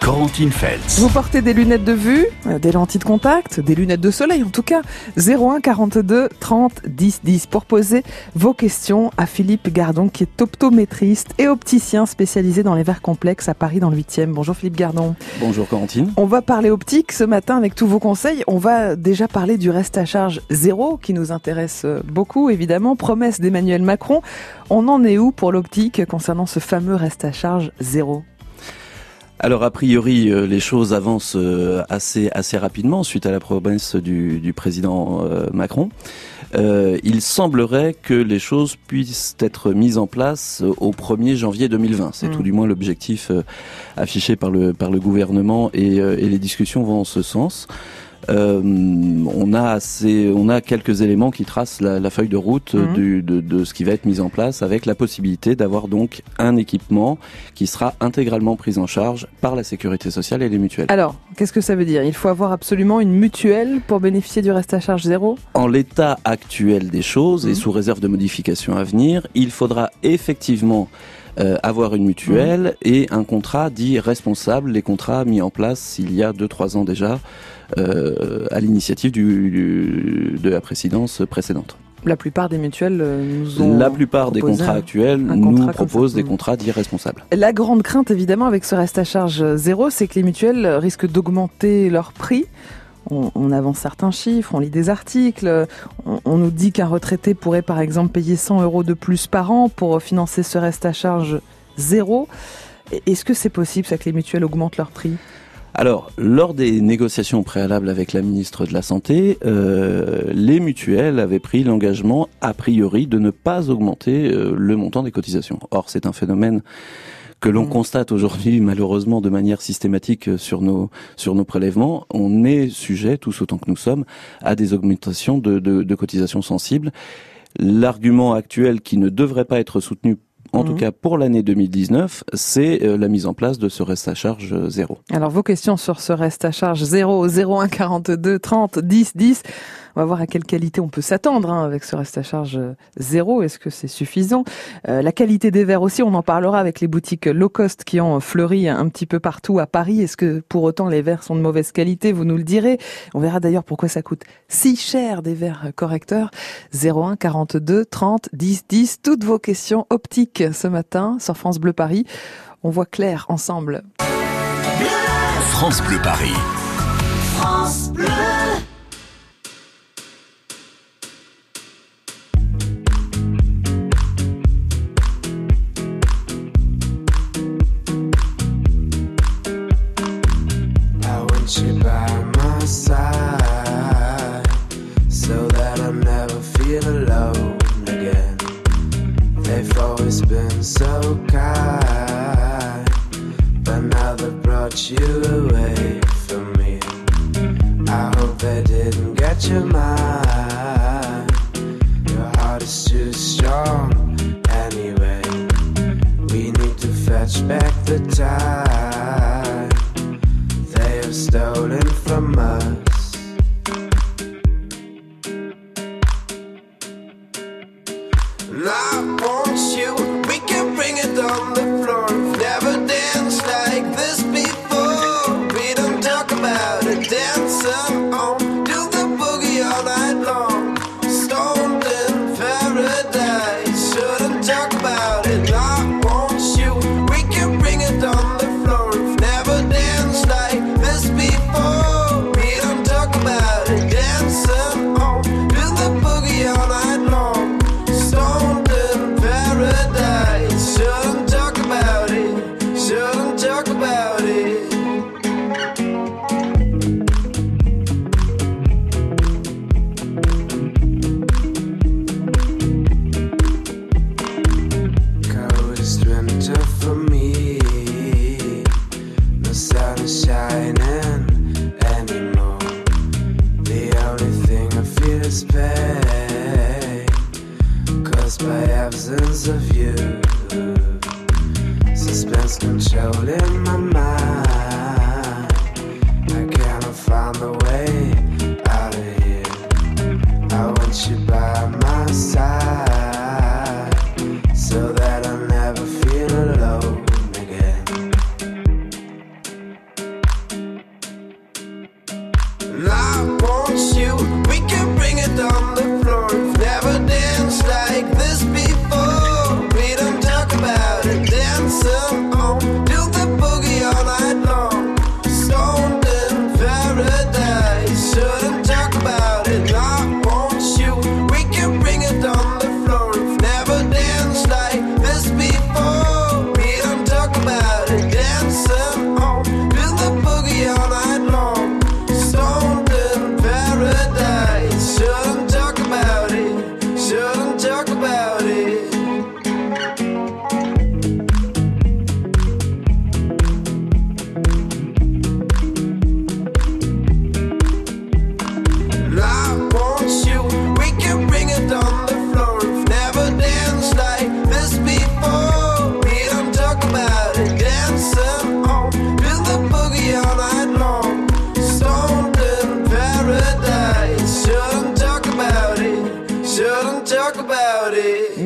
Corentine Feltz. Vous portez des lunettes de vue, euh, des lentilles de contact, des lunettes de soleil en tout cas. 01 42 30 10 10 pour poser vos questions à Philippe Gardon qui est optométriste et opticien spécialisé dans les verres complexes à Paris dans le 8e. Bonjour Philippe Gardon. Bonjour Corentine. On va parler optique ce matin avec tous vos conseils. On va déjà parler du reste à charge zéro qui nous intéresse euh, beaucoup évidemment. Promesse d'Emmanuel Macron. On en est où pour l'optique concernant ce fameux reste à charge zéro? Alors a priori, euh, les choses avancent euh, assez assez rapidement suite à la promesse du, président euh, Macron. il semblerait que les choses puissent être mises en place au 1er janvier 2020. C'est mmh. tout du moins l'objectif affiché par le par le gouvernement et, et les discussions vont en ce sens. Euh, on a assez, on a quelques éléments qui tracent la, feuille de route mhm. de, ce qui va être mis en place, avec la possibilité d'avoir donc un équipement qui sera intégralement pris en charge par la sécurité sociale et les mutuelles. Alors, qu'est-ce que ça veut dire? Il faut avoir absolument une mutuelle pour bénéficier du reste à charge zéro? En l'état actuel des choses et mhm. sous réserve de modifications à venir, il faudra effectivement euh, avoir une mutuelle mhm. et un contrat dit responsable, les contrats mis en place il y a 2-3 ans déjà euh, à l'initiative du, de la présidence précédente. La plupart des mutuelles euh, nous ont La plupart des contrats actuels nous proposent des contrats dits responsables. La grande crainte, évidemment, avec ce reste à charge zéro, c'est que les mutuelles risquent d'augmenter leur prix. On, avance certains chiffres, on lit des articles, on, nous dit qu'un retraité pourrait par exemple payer 100 euros de plus par an pour financer ce reste à charge zéro. Est-ce que c'est possible ça que les mutuelles augmentent leur prix? Alors, lors des négociations préalables avec la ministre de la Santé, euh, les mutuelles avaient pris l'engagement, a priori, de ne pas augmenter euh, le montant des cotisations. Or, c'est un phénomène que l'on mmh. constate aujourd'hui malheureusement de manière systématique euh, sur nos sur nos prélèvements, on est sujet, tous autant que nous sommes, à des augmentations de, de, de cotisations sensibles. L'argument actuel qui ne devrait pas être soutenu en tout mhm. cas pour l'année 2019, c'est euh, la mise en place de ce reste à charge euh, zéro. Alors vos questions sur ce reste à charge zéro, 01 42 30 10 10. On va voir à quelle qualité on peut s'attendre hein, avec ce reste à charge euh, zéro. Est-ce que c'est suffisant? Euh, La qualité des verres aussi, on en parlera avec les boutiques low cost qui ont fleuri un petit peu partout à Paris. Est-ce que pour autant les verres sont de mauvaise qualité? Vous nous le direz. On verra d'ailleurs pourquoi ça coûte si cher des verres correcteurs. 01 42 30 10 10. Toutes vos questions optiques ce matin sur France Bleu Paris. On voit clair ensemble. France Bleu Paris. by my side so that I never feel alone again. They've always been so kind, but now they brought you away from me. I hope they didn't get your mind. Your heart is too strong anyway. We need to fetch back the time.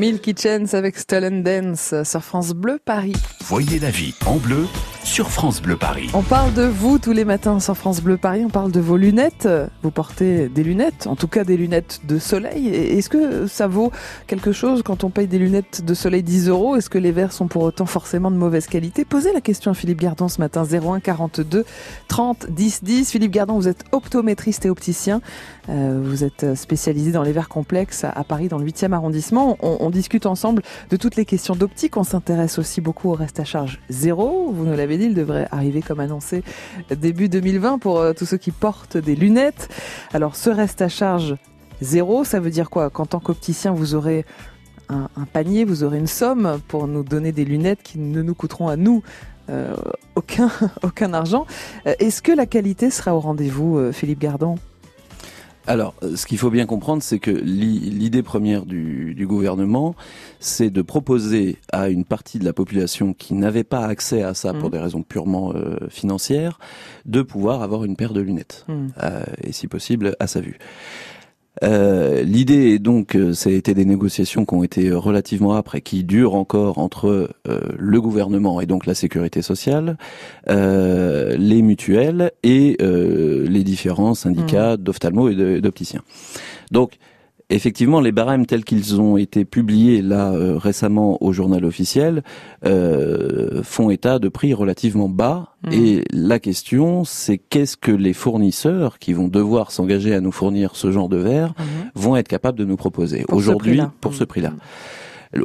Milky Chance avec Stolen Dance sur France Bleu Paris. Voyez la vie en bleu sur France Bleu Paris. On parle de vous tous les matins sur France Bleu Paris, on parle de vos lunettes. Vous portez des lunettes, en tout cas des lunettes de soleil. Est-ce que ça vaut quelque chose quand on paye des lunettes de soleil 10 euros? Est-ce que les verres sont pour autant forcément de mauvaise qualité? Posez la question à Philippe Gardon ce matin, 01 42 30 10 10. Philippe Gardon, vous êtes optométriste et opticien. Euh, vous êtes spécialisé dans les verres complexes à, à Paris, dans le 8e arrondissement. On, on discute ensemble de toutes les questions d'optique. On s'intéresse aussi beaucoup au reste à charge zéro. Vous nous l'avez il devrait arriver comme annoncé début 2020 pour euh, tous ceux qui portent des lunettes. Alors, ce reste à charge zéro, ça veut dire quoi? Qu'en tant qu'opticien, vous aurez un, panier, vous aurez une somme pour nous donner des lunettes qui ne nous coûteront à nous euh, aucun, argent. Euh, Est-ce que la qualité sera au rendez-vous, Philippe Gardon? Alors, euh, ce qu'il faut bien comprendre, c'est que l'i- l'idée première du, du gouvernement, c'est de proposer à une partie de la population qui n'avait pas accès à ça pour Mhm. des raisons purement euh, financières, de pouvoir avoir une paire de lunettes, Hmm. euh, et si possible à sa vue. Euh, L'idée est donc, euh, ça a été des négociations qui ont été relativement âpres et qui durent encore entre euh, le gouvernement et donc la sécurité sociale, euh, les mutuelles et euh, les différents syndicats d'ophtalmo et de- d'opticiens. Donc, effectivement, les barèmes tels qu'ils ont été publiés là euh, récemment au journal officiel euh, font état de prix relativement bas. Mhm. Et la question, c'est qu'est-ce que les fournisseurs qui vont devoir s'engager à nous fournir ce genre de verre vont être capables de nous proposer aujourd'hui pour ce prix-là.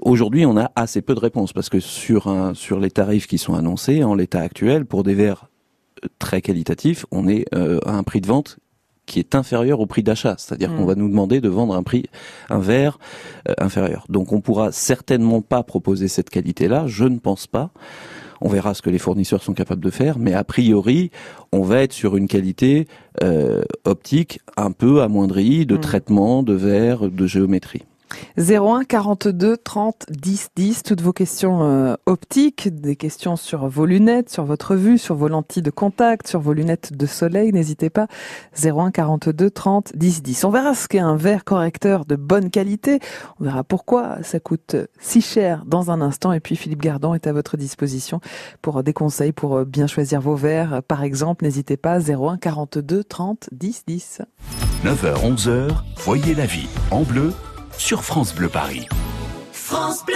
Aujourd'hui, on a assez peu de réponses parce que sur un sur les tarifs qui sont annoncés en l'état actuel pour des verres euh, très qualitatifs, on est euh, à un prix de vente qui est inférieur au prix d'achat, c'est-à-dire Mm. qu'on va nous demander de vendre un prix un verre euh, inférieur. Donc on pourra certainement pas proposer cette qualité-là, je ne pense pas. On verra ce que les fournisseurs sont capables de faire, mais a priori, on va être sur une qualité euh, optique un peu amoindrie de Mm. traitement, de verre, de géométrie. 01 42 30 10 10, toutes vos questions euh, optiques, des questions sur vos lunettes, sur votre vue, sur vos lentilles de contact, sur vos lunettes de soleil, n'hésitez pas. 01 42 30 10 10. On verra ce qu'est un verre correcteur de bonne qualité. On verra pourquoi ça coûte si cher dans un instant. Et puis Philippe Gardon est à votre disposition pour des conseils pour euh, bien choisir vos verres. Par exemple, n'hésitez pas 01 42 30 10 10. 9h, 11h, voyez la vie en bleu sur France Bleu Paris. France Bleu.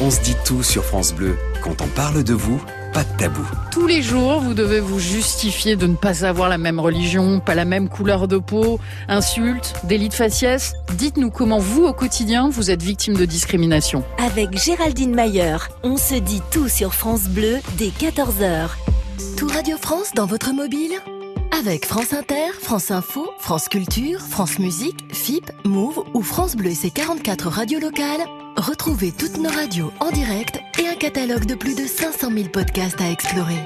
On se dit tout sur France Bleu. Quand on parle de vous, pas de tabou. Tous les jours, vous devez vous justifier de ne pas avoir la même religion, pas la même couleur de peau, insultes, délit de faciès. Dites-nous comment vous, au quotidien, vous êtes victime de discrimination. Avec Géraldine Mayer, on se dit tout sur France Bleu dès 14h. Tout Radio France dans votre mobile Avec France Inter, France Info, France Culture, France Musique, FIP, Move ou France Bleu et ses 44 radios locales, retrouvez toutes nos radios en direct et un catalogue de plus de 500 000 podcasts à explorer.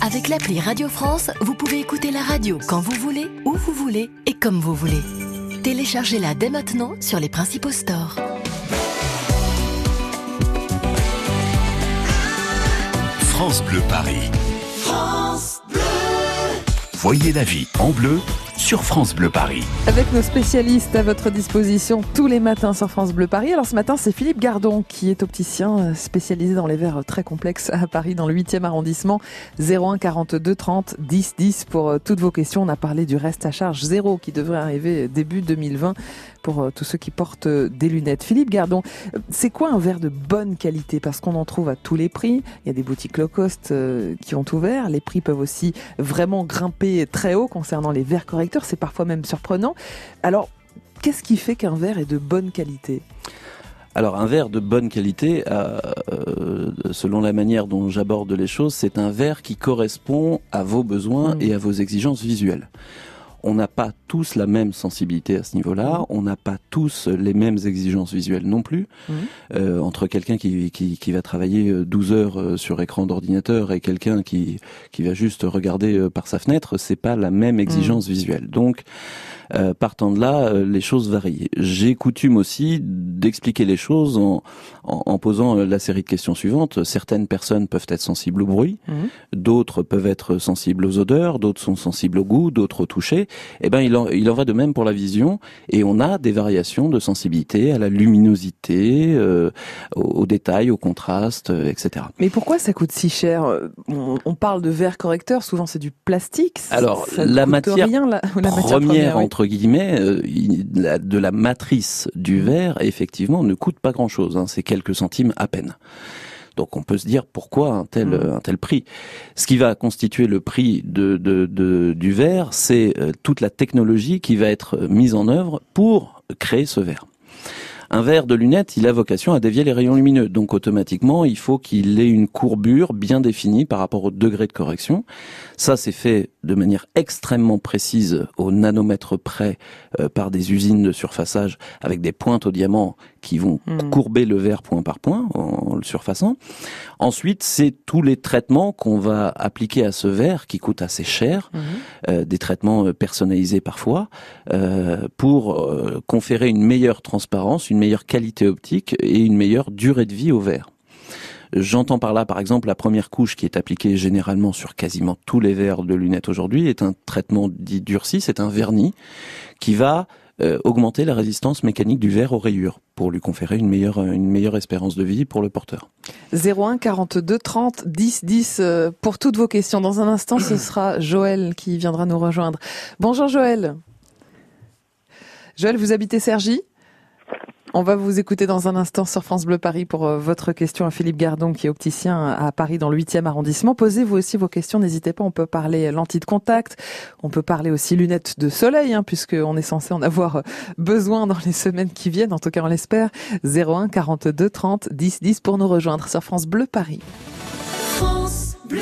Avec l'appli Radio France, vous pouvez écouter la radio quand vous voulez, où vous voulez et comme vous voulez. Téléchargez-la dès maintenant sur les principaux stores. France Bleu Paris. Voyez la vie en bleu sur France Bleu Paris. Avec nos spécialistes à votre disposition tous les matins sur France Bleu Paris. Alors ce matin, c'est Philippe Gardon qui est opticien euh, spécialisé dans les verres très complexes à Paris, dans le 8e arrondissement. 01 42 30 10 10 pour euh, toutes vos questions. On a parlé du reste à charge zéro qui devrait arriver début 2020 pour euh, tous ceux qui portent euh, des lunettes. Philippe Gardon, c'est quoi un verre de bonne qualité? Parce qu'on en trouve à tous les prix. Il y a des boutiques low cost euh, qui ont ouvert. Les prix peuvent aussi vraiment grimper très haut concernant les verres correcteurs. C'est parfois même surprenant. Alors, qu'est-ce qui fait qu'un verre est de bonne qualité? Alors un verre de bonne qualité, euh, selon la manière dont j'aborde les choses, c'est un verre qui correspond à vos besoins Mm. et à vos exigences visuelles. On n'a pas tous la même sensibilité à ce niveau-là, on n'a pas tous les mêmes exigences visuelles non plus. Mhm. Euh, entre quelqu'un qui, qui, qui va travailler euh, 12 heures euh, sur écran d'ordinateur et quelqu'un qui, qui va juste regarder euh, par sa fenêtre, c'est pas la même exigence visuelle. Donc, euh, partant de là, euh, les choses varient. J'ai coutume aussi d'expliquer les choses en, en, en posant euh, la série de questions suivantes. Certaines personnes peuvent être sensibles au bruit, Mhm. d'autres peuvent être sensibles aux odeurs, d'autres sont sensibles au goût, d'autres au toucher. Eh ben, il en, il en va de même pour la vision, et on a des variations de sensibilité à la luminosité, euh, aux, aux détails, au contraste, euh, etc. Mais pourquoi ça coûte si cher? On, on parle de verre correcteur, souvent c'est du plastique. Alors, ça la matière rien, la, la matière première, première, oui. Entre guillemets, euh, de la matrice du verre, effectivement, ne coûte pas grand-chose. hein, c'est quelques centimes à peine. Donc on peut se dire pourquoi un tel, Mm. un tel prix. Ce qui va constituer le prix de, de- de- du verre, c'est euh, toute la technologie qui va être euh, mise en œuvre pour créer ce verre. Un verre de lunettes, il a vocation à dévier les rayons lumineux. Donc automatiquement, il faut qu'il ait une courbure bien définie par rapport au degré de correction. Ça, c'est fait de manière extrêmement précise, au nanomètre près, euh, par des usines de surfaçage avec des pointes au diamant qui vont Mm. courber le verre point par point en, en le surfaçant. Ensuite, c'est tous les traitements qu'on va appliquer à ce verre qui coûte assez cher, Mhm. euh, des traitements euh, personnalisés parfois, euh, pour euh, conférer une meilleure transparence, une meilleure qualité optique et une meilleure durée de vie au verre. J'entends par là, par exemple, la première couche qui est appliquée généralement sur quasiment tous les verres de lunettes aujourd'hui est un traitement dit durci, c'est un vernis qui va euh, augmenter la résistance mécanique du verre aux rayures pour lui conférer une meilleure, une meilleure espérance de vie pour le porteur. 01 42 30 10 10 euh, pour toutes vos questions. Dans un instant, ce sera Joël qui viendra nous rejoindre. Bonjour Joël. Joël, vous habitez Cergy? On va vous écouter dans un instant sur France Bleu Paris pour euh, votre question à Philippe Gardon qui est opticien à Paris dans le 8e arrondissement. Posez-vous aussi vos questions, n'hésitez pas, on peut parler lentilles de contact, on peut parler aussi lunettes de soleil hein, puisqu'on est censé en avoir euh, besoin dans les semaines qui viennent, en tout cas on l'espère. 01 42 30 10 10 pour nous rejoindre sur France Bleu Paris. France Bleu.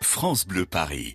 France Bleu Paris.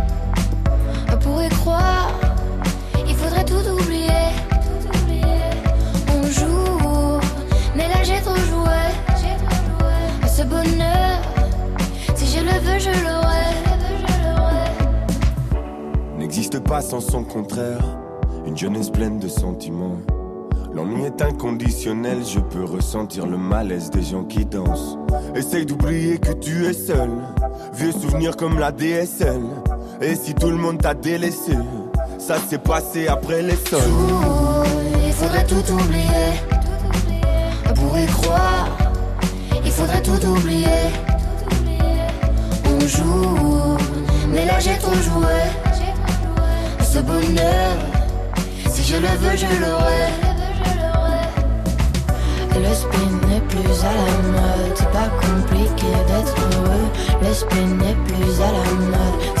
On pourrait croire, il faudrait tout oublier. On joue, mais là j'ai trop joué. Ce bonheur, si je le veux, je l'aurai. N'existe pas sans son contraire, une jeunesse pleine de sentiments. L'ennui est inconditionnel, je peux ressentir le malaise des gens qui dansent. Essaye d'oublier que tu es seul, vieux souvenir comme la DSL. Et si tout le monde t'a délaissé, ça s'est passé après les sols. Il faudrait tout oublier. Pour y croire, il faudrait tout oublier. On joue, mais là j'ai trop joué. Ce bonheur, si je le veux, je l'aurai. Le spin n'est plus à la mode, c'est pas compliqué d'être heureux. Le spin n'est plus à la mode,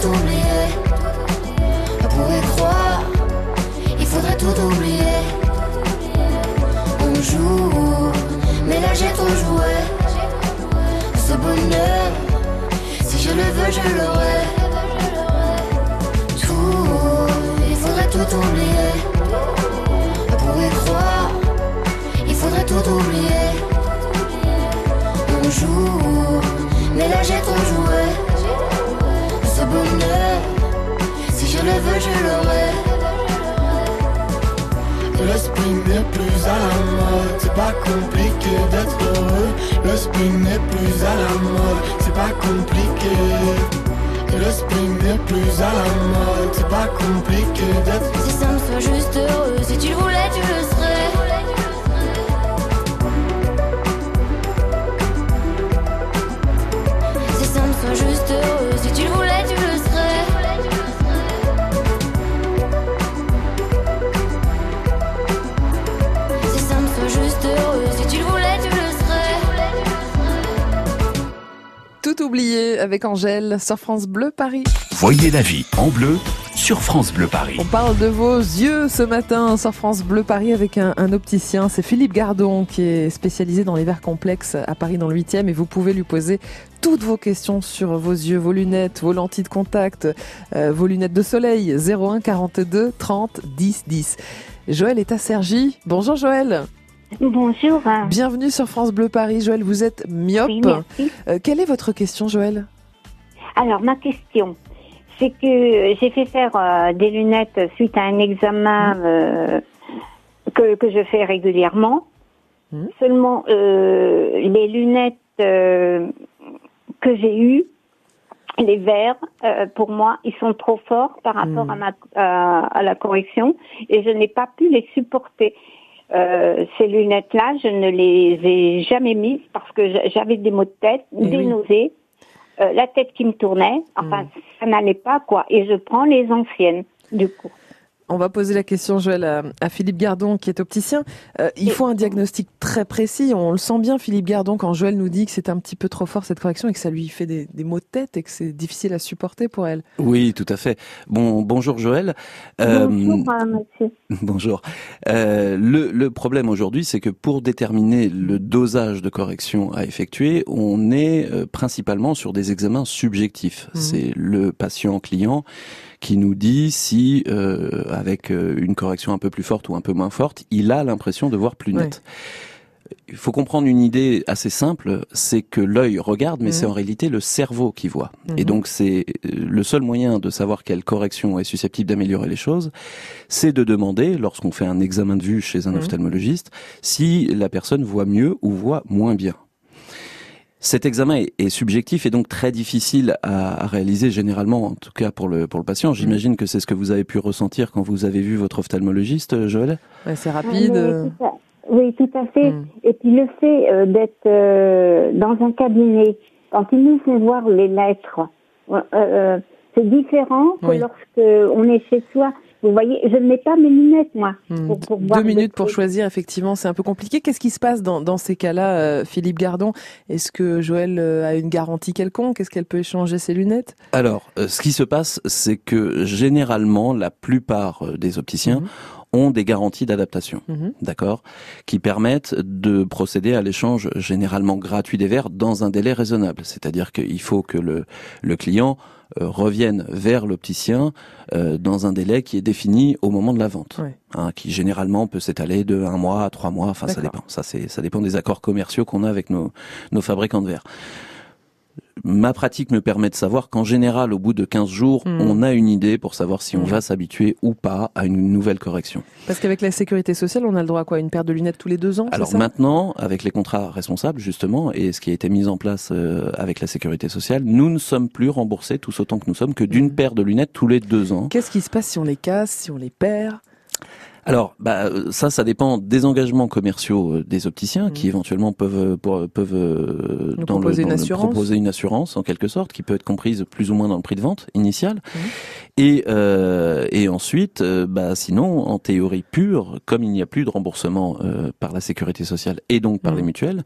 Tout oublier. On pourrait croire, il faudrait tout oublier. On joue, mais là j'ai trop joué. Ce bonheur, si je le veux, je l'aurai. Tout, il faudrait tout oublier. On pourrait croire, il faudrait tout oublier. On joue, mais là j'ai trop joué. Si je le veux, je l'aurai. Le spin n'est plus à la mode, c'est pas compliqué d'être heureux. Le spin n'est plus à la mode, c'est pas compliqué. Le spin n'est plus à la mode, c'est pas compliqué d'être C'est simple, sois juste heureux. Si tu le voulais, tu le serais. Juste oublié avec Angèle sur France Bleu Paris. Voyez la vie en bleu sur France Bleu Paris. On parle de vos yeux ce matin sur France Bleu Paris avec un, un opticien. C'est Philippe Gardon qui est spécialisé dans les verres complexes à Paris dans le 8e et vous pouvez lui poser toutes vos questions sur vos yeux, vos lunettes, vos lentilles de contact, euh, vos lunettes de soleil 01 42 30 10 10. Joël est à Sergi. Bonjour Joël. Bonjour. Bienvenue sur France Bleu Paris. Joël, vous êtes myope. Oui, merci. Euh, quelle est votre question Joël? Alors, ma question, c'est que j'ai fait faire euh, des lunettes suite à un examen euh, que, que je fais régulièrement. Seulement, euh, les lunettes que j'ai eues, les verres, euh, pour moi, ils sont trop forts par rapport à, ma, à la correction et je n'ai pas pu les supporter. Euh, ces lunettes-là, je ne les ai jamais mises parce que j'a- j'avais des maux de tête, des oui. nausées, euh, la tête qui me tournait. Enfin, ça n'allait pas, quoi. Et je prends les anciennes, du coup. On va poser la question, Joël, à, à Philippe Gardon, qui est opticien. Euh, il faut un diagnostic très précis. On le sent bien, Philippe Gardon, quand Joël nous dit que c'est un petit peu trop fort cette correction et que ça lui fait des, des maux de tête et que c'est difficile à supporter pour elle. Oui, tout à fait. Bon, bonjour Joël. Euh, Bonjour, euh, monsieur. Bonjour. Euh, le, le problème aujourd'hui, c'est que pour déterminer le dosage de correction à effectuer, on est euh, principalement sur des examens subjectifs. C'est le patient client qui nous dit si, euh, avec euh, une correction un peu plus forte ou un peu moins forte, il a l'impression de voir plus net. Il faut comprendre une idée assez simple, c'est que l'œil regarde, mais Mhm. c'est en réalité le cerveau qui voit. Et Mhm. donc c'est euh, le seul moyen de savoir quelle correction est susceptible d'améliorer les choses, c'est de demander, lorsqu'on fait un examen de vue chez un Mhm. ophtalmologiste, si la personne voit mieux ou voit moins bien. Cet examen est, est subjectif et donc très difficile à, à réaliser généralement, en tout cas pour le, pour le patient. J'imagine que c'est ce que vous avez pu ressentir quand vous avez vu votre ophtalmologiste, euh, Joël? Ouais, c'est Ah, rapide. euh, Oui, tout à fait. Mm. Et puis le fait euh, d'être euh, dans un cabinet, quand ils nous font voir les lettres, euh, euh, c'est différent que Oui. lorsque on est chez soi. Vous voyez, je ne mets pas mes lunettes, moi. hmm, pour- pour voir Deux minutes pour choisir, effectivement, c'est un peu compliqué. Qu'est-ce qui se passe dans, dans ces cas-là, euh, Philippe Gardon? Est-ce que Joël euh, a une garantie quelconque? Est-ce qu'elle peut échanger ses lunettes? Alors, euh, ce qui se passe, c'est que généralement, la plupart des opticiens ont des garanties d'adaptation, Mhm. d'accord, qui permettent de procéder à l'échange généralement gratuit des verres dans un délai raisonnable. C'est-à-dire qu'il faut que le, le client euh, revienne vers l'opticien euh, dans un délai qui est défini au moment de la vente, Ouais. hein, qui généralement peut s'étaler de un mois à trois mois. Enfin, ça dépend. Ça, c'est, ça dépend des accords commerciaux qu'on a avec nos, nos fabricants de verres. Ma pratique me permet de savoir qu'en général, au bout de 15 jours, Mhm. on a une idée pour savoir si on Mhm. va s'habituer ou pas à une nouvelle correction. Parce qu'avec la sécurité sociale, on a le droit à quoi? Une paire de lunettes tous les deux ans Alors ça? maintenant, avec les contrats responsables, justement, et ce qui a été mis en place euh, avec la sécurité sociale, nous ne sommes plus remboursés tous autant que nous sommes que d'une Mhm. paire de lunettes tous les deux ans. Qu'est-ce qui se passe si on les casse, si on les perd? Alors, bah, euh, ça, ça dépend des engagements commerciaux euh, des opticiens Mhm. qui éventuellement peuvent pour- peuvent le- proposer une le- assurance. proposer une assurance en quelque sorte qui peut être comprise plus ou moins dans le prix de vente initial. Mhm. Et euh, et ensuite, bah sinon, en théorie pure, comme il n'y a plus de remboursement euh, par la sécurité sociale et donc par Mhm. les mutuelles.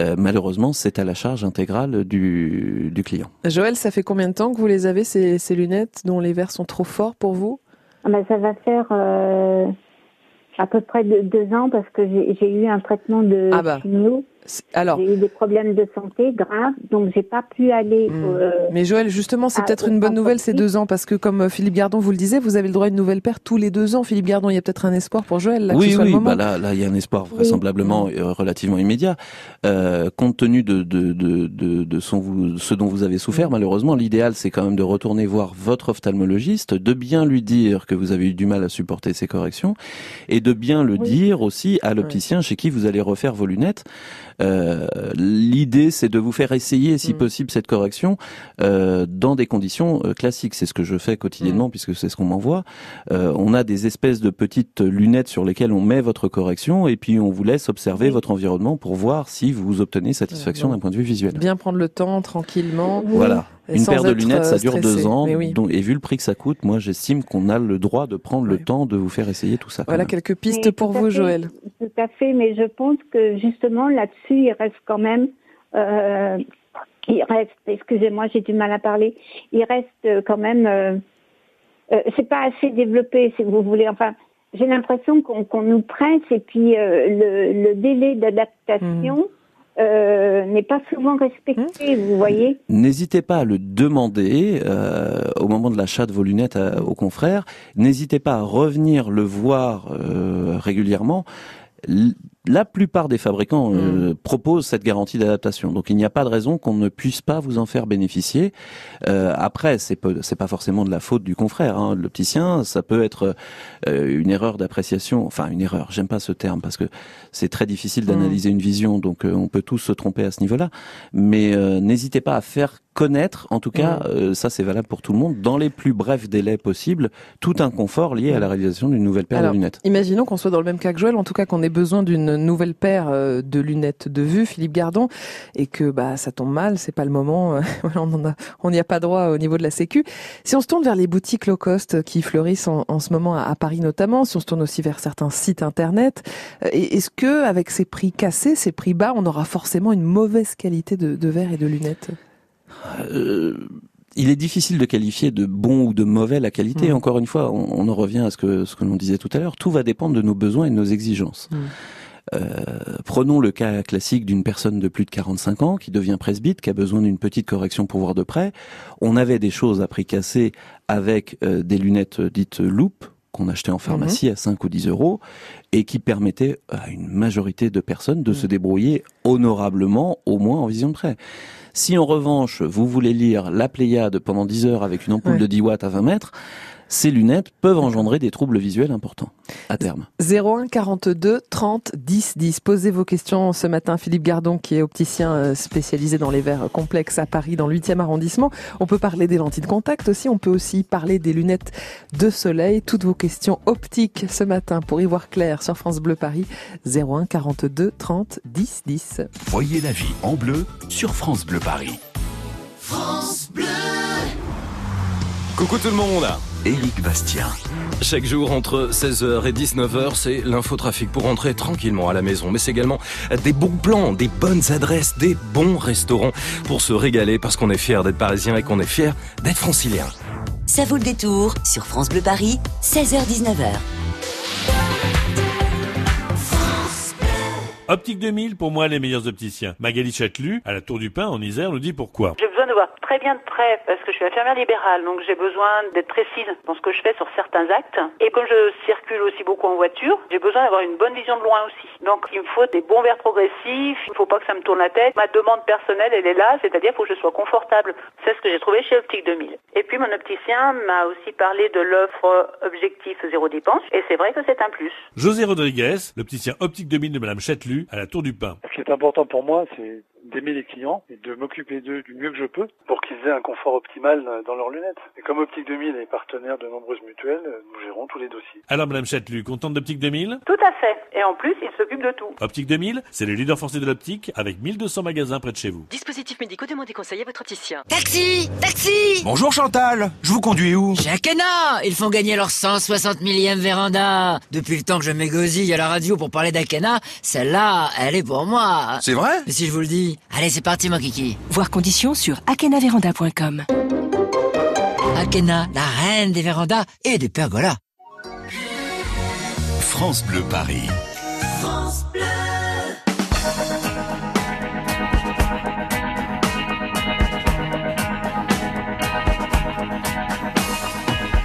euh, malheureusement, c'est à la charge intégrale du, du client. Joël, ça fait combien de temps que vous les avez, ces, ces lunettes dont les verres sont trop forts pour vous? Ah ben, ça va faire euh, à peu près de- deux ans parce que j'ai j'ai eu un traitement de Ah bah. chimio. Alors, J'ai eu des problèmes de santé graves, donc j'ai pas pu aller. Hmm. euh, Mais Joël, justement, c'est peut-être une bonne nouvelle ces deux ans, parce que comme euh, Philippe Gardon vous le disait, vous avez le droit à une nouvelle paire tous les deux ans. Philippe Gardon, il y a peut-être un espoir pour Joël, là, que oui, ce soit oui, le bah là, là, il y a un espoir vraisemblablement euh, relativement immédiat. Euh, compte tenu de, de, de, de, de son, vous- ce dont vous avez souffert, malheureusement, l'idéal, c'est quand même de retourner voir votre ophtalmologiste, de bien lui dire que vous avez eu du mal à supporter ces corrections, et de bien le Oui. dire aussi à l'opticien chez qui vous allez refaire vos lunettes. Euh, L'idée, c'est de vous faire essayer, si Mm. possible, cette correction euh, dans des conditions euh, classiques. C'est ce que je fais Mm. quotidiennement, puisque c'est ce qu'on m'envoie. Euh, on a des espèces de petites lunettes sur lesquelles on met votre correction, et puis on vous laisse observer Oui. votre environnement pour voir si vous obtenez satisfaction d'un point de vue visuel. Bien prendre le temps, tranquillement. Voilà. Une paire de lunettes, ça euh, dure stressé. deux ans. Oui. donc- et vu le prix que ça coûte, moi, j'estime qu'on a le droit de prendre le temps de vous faire essayer tout ça. Voilà quelques pistes Mais pour tout à vous, fait, Joël. Tout à fait, mais je pense que justement là-dessus, il reste quand même. euh, il reste, excusez-moi, j'ai du mal à parler. Il reste euh, quand même. Euh, euh, c'est pas assez développé, si vous voulez. Enfin, j'ai l'impression qu'on qu'on nous presse et puis euh, le, le délai d'adaptation. Euh, n'est pas souvent respecté, vous voyez. N'hésitez pas à le demander euh, au moment de l'achat de vos lunettes à- aux confrères. N'hésitez pas à revenir le voir euh, régulièrement. La plupart des fabricants euh, proposent cette garantie d'adaptation, donc il n'y a pas de raison qu'on ne puisse pas vous en faire bénéficier. Euh, après, c'est peu- c'est pas forcément de la faute du confrère, hein, de l'opticien. Ça peut être euh, une erreur d'appréciation, enfin une erreur. J'aime pas ce terme parce que c'est très difficile d'analyser une vision, donc euh, on peut tous se tromper à ce niveau-là. Mais euh, n'hésitez pas à faire connaître, en tout cas, euh, ça c'est valable pour tout le monde, dans les plus brefs délais possibles, tout un confort lié à la réalisation d'une nouvelle paire Alors, de lunettes. Imaginons qu'on soit dans le même cas que Joël, en tout cas qu'on ait besoin d'une nouvelle paire euh, de lunettes de vue, Philippe Gardon, et que bah ça tombe mal, c'est pas le moment, euh, on en a, n'y a pas droit au niveau de la Sécu. Si on se tourne vers les boutiques low cost qui fleurissent en, en ce moment à, à Paris notamment, si on se tourne aussi vers certains sites internet, euh, est-ce que avec ces prix cassés, ces prix bas, on aura forcément une mauvaise qualité de, de verre et de lunettes? Euh, il est difficile de qualifier de bon ou de mauvais la qualité. Mm. Encore une fois, on, on en revient à ce que ce que l'on disait tout à l'heure. Tout va dépendre de nos besoins et de nos exigences. Mm. Euh, prenons le cas classique d'une personne de plus de 45 ans qui devient presbyte, qui a besoin d'une petite correction pour voir de près. On avait des choses à prix cassé avec euh, des lunettes dites loupe qu'on achetait en pharmacie à 5 ou 10 euros et qui permettaient à une majorité de personnes de se débrouiller honorablement, au moins en vision de près. Si en revanche, vous voulez lire la Pléiade pendant 10 heures avec une ampoule Ouais. de 10 watts à 20 mètres, ces lunettes peuvent engendrer des troubles visuels importants à terme. 01 42 30 10 10. Posez vos questions ce matin. Philippe Gardon, qui est opticien euh, spécialisé dans les verres complexes à Paris, dans le 8e arrondissement. On peut parler des lentilles de contact aussi. On peut aussi parler des lunettes de soleil. Toutes vos questions optiques ce matin pour y voir clair sur France Bleu Paris. 01 42 30 10 10. Voyez la vie en bleu sur France Bleu Paris. France Bleu. Coucou tout le monde Éric Bastien. Chaque jour entre 16h et 19h, c'est l'infotrafic pour rentrer tranquillement à la maison. Mais c'est également des bons plans, des bonnes adresses, des bons restaurants pour se régaler parce qu'on est fier d'être parisien et qu'on est fier d'être francilien. Ça vaut le détour sur France Bleu Paris, 16h-19h. Optique 2000, pour moi, les meilleurs opticiens. Magali Châtelu, à la Tour du Pin, en Isère, nous dit pourquoi. J'ai besoin de voir très bien de près parce que je suis infirmière libérale, donc j'ai besoin d'être précise dans ce que je fais sur certains actes. Et comme je circule aussi beaucoup en voiture, j'ai besoin d'avoir une bonne vision de loin aussi. Donc il me faut des bons verres progressifs, il ne faut pas que ça me tourne la tête. Ma demande personnelle, elle est là, c'est-à-dire faut que je sois confortable. C'est ce que j'ai trouvé chez Optique 2000. Et puis mon opticien m'a aussi parlé de l'offre objectif zéro dépense, et c'est vrai que c'est un plus. José Rodriguez, l'opticien Optique 2000 de Madame Châtelu, à la Tour du Pin. Ce qui est important pour moi, c'est d'aimer les clients et de m'occuper d'eux du mieux que je peux pour qu'ils aient un confort optimal euh, dans leurs lunettes. Et comme Optique 2000 est partenaire de nombreuses mutuelles, euh, nous gérons tous les dossiers. Alors, Madame Châtelu, contente d'Optique 2000 Tout à fait. Et en plus, il s'occupe de tout. Optique 2000, c'est le leader français de l'optique avec 1200 magasins près de chez vous. Dispositifs médicaux, demandez conseil à votre opticien. Taxi Taxi Bonjour Chantal, je vous conduis où? Chez Akena Ils font gagner leur 160 millième véranda Depuis le temps que je m'égosille à la radio pour parler d'Akena, celle-là, elle est pour moi C'est vrai? Mais si je vous le dis. Allez, c'est parti mon kiki Voir conditions sur akenaveranda.com. Akena, la reine des vérandas et des pergolas France Bleu Paris. France Bleu.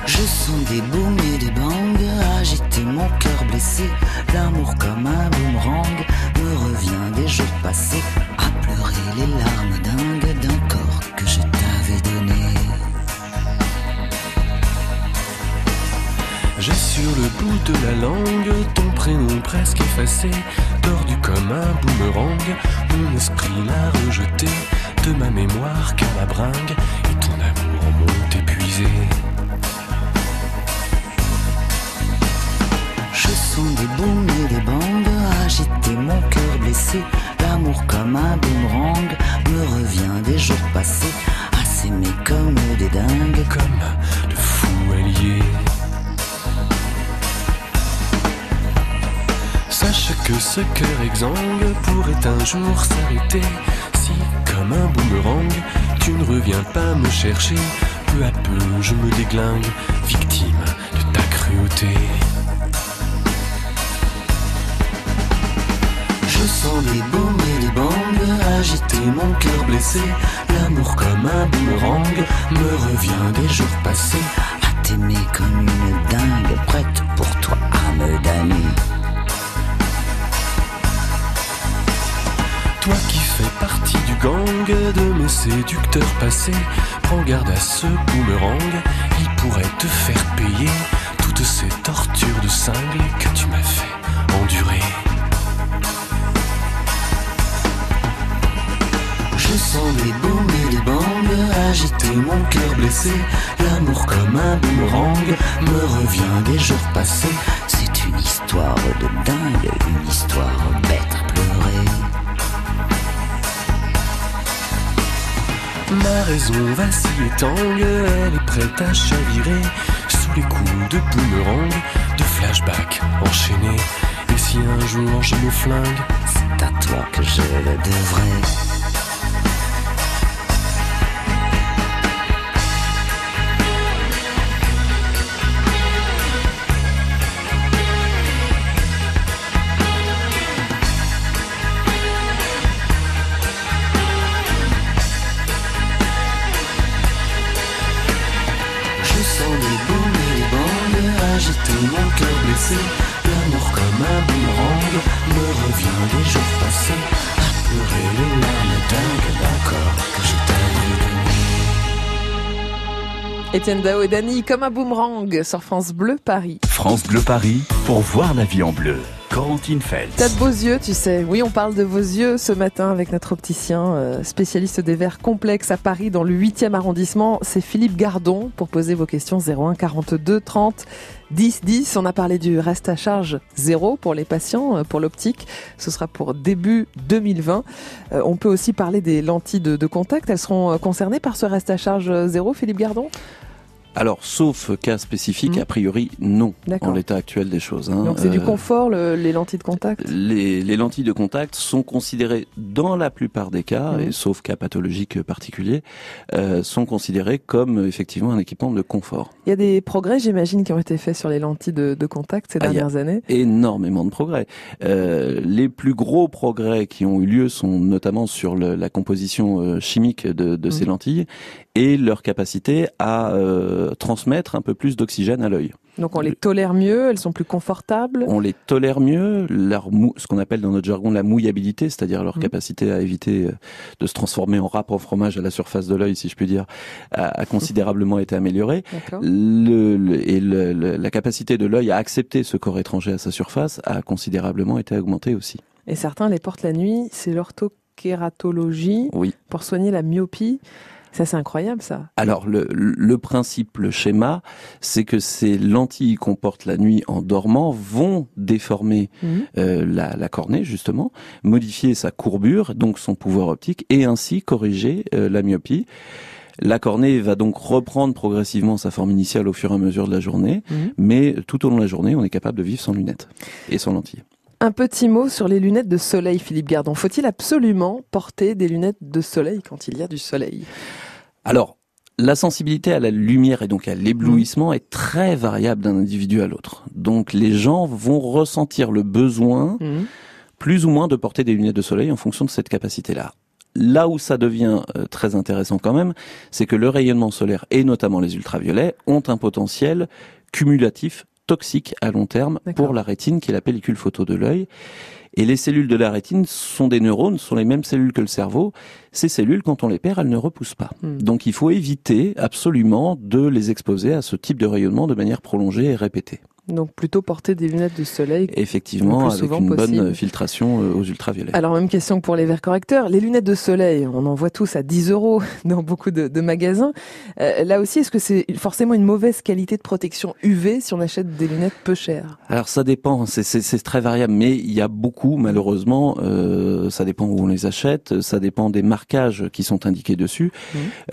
Je sens des booms et des bangs agiter mon cœur blessé. L'amour comme un boomerang revient des jours passés à pleurer les larmes dingues d'un corps que je t'avais donné. J'ai sur le bout de la langue ton prénom presque effacé, tordu comme un boomerang. Mon esprit l'a rejeté de ma mémoire car la bringue et ton amour m'ont épuisé. Je sens des booms et des bangs agiter mon cœur L'amour comme un boomerang me revient des jours passés à s'aimer comme des dingues. Comme de fous alliés. Sache que ce cœur exsangue pourrait un jour s'arrêter si, comme un boomerang, tu ne reviens pas me chercher. Peu à peu, je me déglingue, victime de ta cruauté. Je sens booms et des bangs agiter mon cœur blessé. L'amour comme un boomerang me revient des jours passés à t'aimer comme une dingue prête pour toi à me damner. Toi qui fais partie du gang de mes séducteurs passés, prends garde à ce boomerang, il pourrait te faire payer toutes ces tortures de cinglé que tu m'as fait endurer. Je sens des booms et des bangs agiter mon cœur blessé. L'amour comme un boomerang me revient des jours passés. C'est une histoire de dingue, une histoire bête à pleurer. Ma raison vacille et tangue, elle est prête à chavirer sous les coups de boomerang, de flashback enchaînés. Et si un jour je me flingue, c'est à toi que je le devrais. Étienne Dao et Dany, comme un boomerang sur France Bleu Paris. France Bleu Paris pour voir la vie en bleu. Corentine Feltz. T'as de beaux yeux, tu sais. Oui, on parle de vos yeux ce matin avec notre opticien, euh, spécialiste des verres complexes à Paris dans le 8e arrondissement. C'est Philippe Gardon pour poser vos questions 01 42 30 10 10. On a parlé du reste à charge zéro pour les patients, euh, pour l'optique. Ce sera pour début 2020. Euh, on peut aussi parler des lentilles de, de contact. Elles seront concernées par ce reste à charge zéro, Philippe Gardon? Alors, sauf cas spécifique, a priori, non, en l'état actuel des choses. hein. Donc c'est du Euh, confort, le- les lentilles de contact? les, les lentilles de contact sont considérées, dans la plupart des cas, Mhm. et sauf cas pathologiques particuliers, euh, sont considérées comme effectivement un équipement de confort. Il y a des progrès, j'imagine, qui ont été faits sur les lentilles de, de contact ces Ah, il y a dernières années? Énormément de progrès. Euh, les plus gros progrès qui ont eu lieu sont notamment sur le- la composition euh, chimique de, de ces Mhm. lentilles et leur capacité à euh, transmettre un peu plus d'oxygène à l'œil. Donc on les tolère mieux, elles sont plus confortables. On les tolère mieux, leur mou- ce qu'on appelle dans notre jargon la mouillabilité, c'est-à-dire leur capacité à éviter euh, de se transformer en râpe en fromage à la surface de l'œil, si je puis dire, a, a considérablement été améliorée. D'accord. Le, le- et le- la capacité de l'œil à accepter ce corps étranger à sa surface a considérablement été augmentée aussi. Et certains les portent la nuit, c'est l'ortho kératologie Oui. pour soigner la myopie. Ça, c'est incroyable, ça. Alors le, le principe, le schéma, c'est que ces lentilles qu'on porte la nuit en dormant vont déformer Mhm. euh, la, la cornée justement, modifier sa courbure, donc son pouvoir optique, et ainsi corriger euh, la myopie. La cornée va donc reprendre progressivement sa forme initiale au fur et à mesure de la journée, Mhm. mais tout au long de la journée, on est capable de vivre sans lunettes et sans lentilles. Un petit mot sur les lunettes de soleil, Philippe Gardon. Faut-il absolument porter des lunettes de soleil quand il y a du soleil? Alors, la sensibilité à la lumière et donc à l'éblouissement est très variable d'un individu à l'autre. Donc les gens vont ressentir le besoin plus ou moins de porter des lunettes de soleil en fonction de cette capacité-là. Là où ça devient euh, très intéressant quand même, c'est que le rayonnement solaire et notamment les ultraviolets ont un potentiel cumulatif toxique à long terme pour la rétine qui est la pellicule photo de l'œil. Et les cellules de la rétine sont des neurones, sont les mêmes cellules que le cerveau. Ces cellules, quand on les perd, elles ne repoussent pas. Hmm. Donc il faut éviter absolument de les exposer à ce type de rayonnement de manière prolongée et répétée. Donc plutôt porter des lunettes de soleil. Effectivement, avec une possible. bonne filtration euh, aux ultraviolets. Alors même question que pour les verres correcteurs. Les lunettes de soleil, on en voit tous à 10 euros dans beaucoup de, de magasins. Euh, là aussi, est-ce que c'est forcément une mauvaise qualité de protection UV si on achète des lunettes peu chères? Alors ça dépend, c'est- très variable, mais il y a beaucoup, malheureusement, euh, ça dépend où on les achète, ça dépend des marquages qui sont indiqués dessus.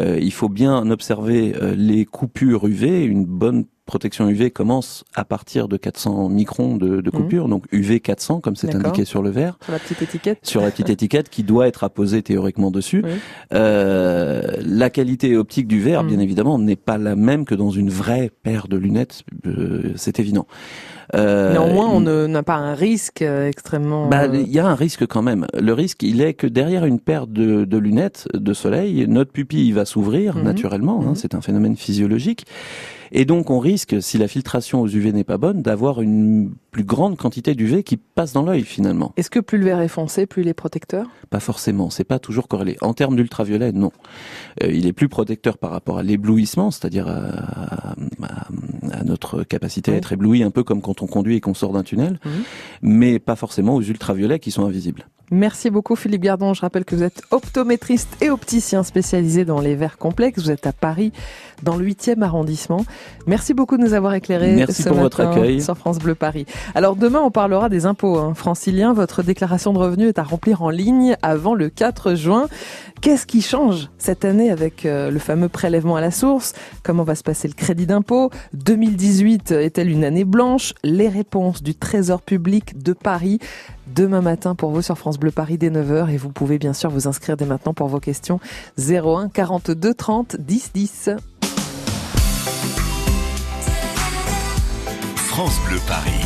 Euh, il faut bien observer euh, les coupures UV, une bonne protection UV commence à partir de 400 microns de, de coupure, donc UV 400 comme c'est indiqué sur le verre. Sur la petite étiquette sur la petite étiquette qui doit être apposée théoriquement dessus. Euh, la qualité optique du verre, Mm. bien évidemment, n'est pas la même que dans une vraie paire de lunettes, euh, c'est évident. Euh, Néanmoins, on n'a pas un risque euh, extrêmement... bah, euh, il y a un risque quand même. Le risque, il est que derrière une paire de, de lunettes de soleil, notre pupille va s'ouvrir Mhm. naturellement. hein, c'est un phénomène physiologique. Et donc, on risque, si la filtration aux UV n'est pas bonne, d'avoir une plus grande quantité d'UV qui passe dans l'œil finalement. Est-ce que plus le verre est foncé, plus il est protecteur? Pas forcément, c'est pas toujours corrélé. En termes d'ultraviolet, non. Euh, il est plus protecteur par rapport à l'éblouissement, c'est-à-dire à, à- notre capacité à être ébloui, un peu comme quand on conduit et qu'on sort d'un tunnel, mais pas forcément aux ultraviolets qui sont invisibles. Merci beaucoup Philippe Gardon. Je rappelle que vous êtes optométriste et opticien spécialisé dans les verres complexes. Vous êtes à Paris, dans le 8e arrondissement. Merci beaucoup de nous avoir éclairés Merci ce pour votre accueil. sur France Bleu Paris. Alors demain, on parlera des impôts hein. franciliens. Votre déclaration de revenus est à remplir en ligne avant le 4 juin. Qu'est-ce qui change cette année avec euh, le fameux prélèvement à la source? Comment va se passer le crédit d'impôt? 2018 est-elle une année blanche? Les réponses du Trésor public de Paris demain matin pour vous sur France Bleu Paris dès 9h et vous pouvez bien sûr vous inscrire dès maintenant pour vos questions 01 42 30 10 10. France Bleu Paris.